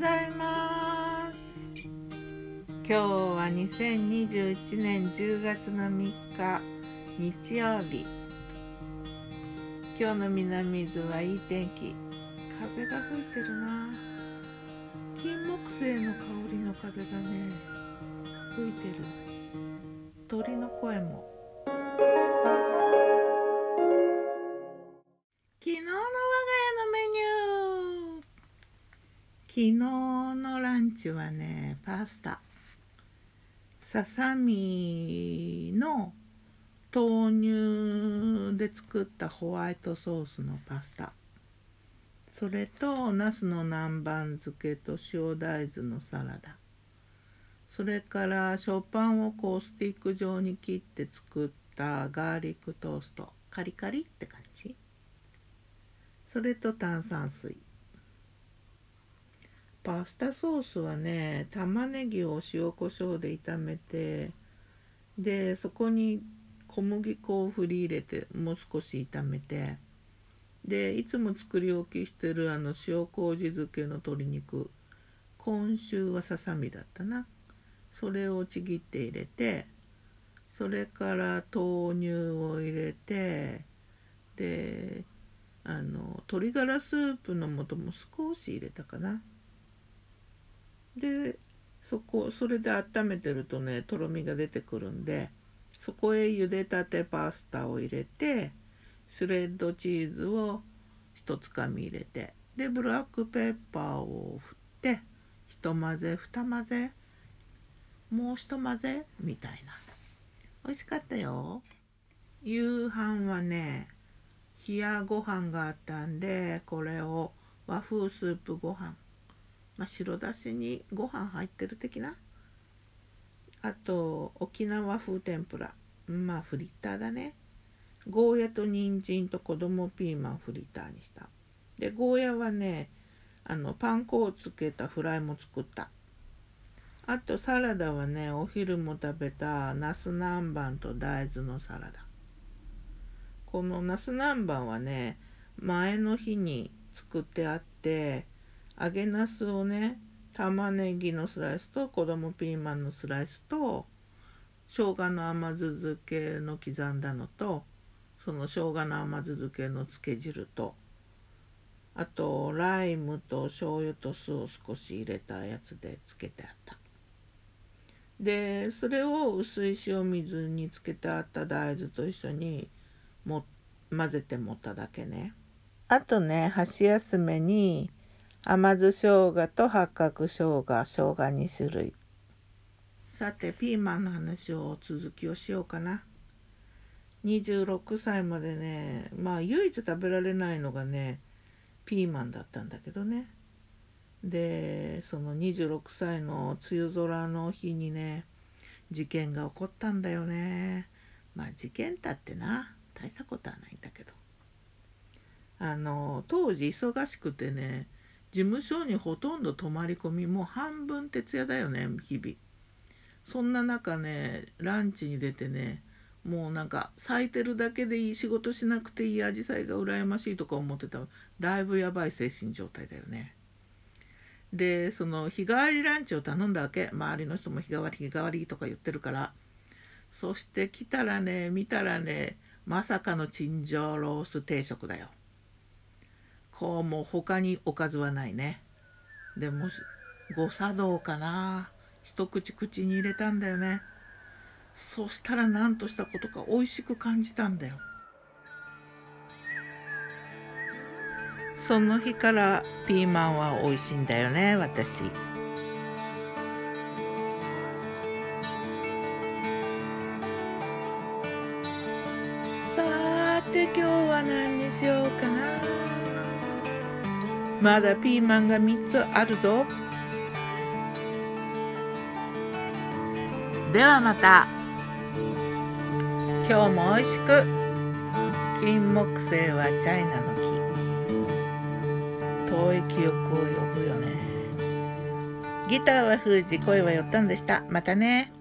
ざいます。今日は2021年10月の3日日曜日。今日の南伊豆はいい天気。風が吹いてるな。金木犀の香りの風がね吹いてる。鳥の声も昨日のランチはねパスタ。ささみの豆乳で作ったホワイトソースのパスタ。それとナスの南蛮漬けと塩大豆のサラダ。それから食パンをこうスティック状に切って作ったガーリックトースト。カリカリって感じ。それと炭酸水。パスタソースはね玉ねぎを塩コショウで炒めてでそこに小麦粉を振り入れてもう少し炒めてでいつも作り置きしてるあの塩麹漬けの鶏肉今週はささみだったな。それをちぎって入れてそれから豆乳を入れてであの鶏ガラスープの素も少し入れたかな。でそこそれで温めてるとねとろみが出てくるんでそこへ茹でたてパスタを入れてシュレッドチーズを一つかみ入れてでブラックペッパーを振ってひと混ぜふた混ぜもうひと混ぜみたいな。美味しかったよ。夕飯はね冷やご飯があったんでこれを和風スープご飯まあ、白だしにご飯入ってる的な。あと沖縄風天ぷら。まあフリッターだね。ゴーヤと人参と子供ピーマンフリッターにした。でゴーヤはねあのパン粉をつけたフライも作った。あとサラダはねお昼も食べたナス南蛮と大豆のサラダ。このナス南蛮はね前の日に作ってあって揚げなすをね玉ねぎのスライスと子供ピーマンのスライスと生姜の甘酢漬けの刻んだのとその生姜の甘酢漬けのつけ汁とあとライムと醤油と酢を少し入れたやつでつけてあった。でそれを薄い塩水につけてあった大豆と一緒にも混ぜて持っただけね。あとね箸休めに甘酢生姜と八角生姜生姜2種類さてピーマンの話を続きをしようかな。26歳までねまあ唯一食べられないのがねピーマンだったんだけどね。でその26歳の梅雨空の日にね事件が起こったんだよね。まあ事件だってな大したことはないんだけど。あの当時忙しくてね事務所にほとんど泊まり込みもう半分徹夜だよね日々そんな中ねランチに出てねもうなんか咲いてるだけでいい仕事しなくていいアジサイが羨ましいとか思ってただいぶやばい精神状態だよね。でその日替わりランチを頼んだわけ周りの人も日替わり日替わりとか言ってるからそして来たらね見たらねまさかのチンジャオロース定食だよ。こうもう他におかずはないね。でも誤作動かな一口口に入れたんだよね。そしたら何としたことか美味しく感じたんだよ。その日からピーマンは美味しいんだよね私。さて今日は何にしようかな。まだピーマンが3つあるぞ。ではまた。今日も美味しく。金木犀はチャイナの木。遠い記憶を呼ぶよね。ギターは封じ声はよったんでした。またね。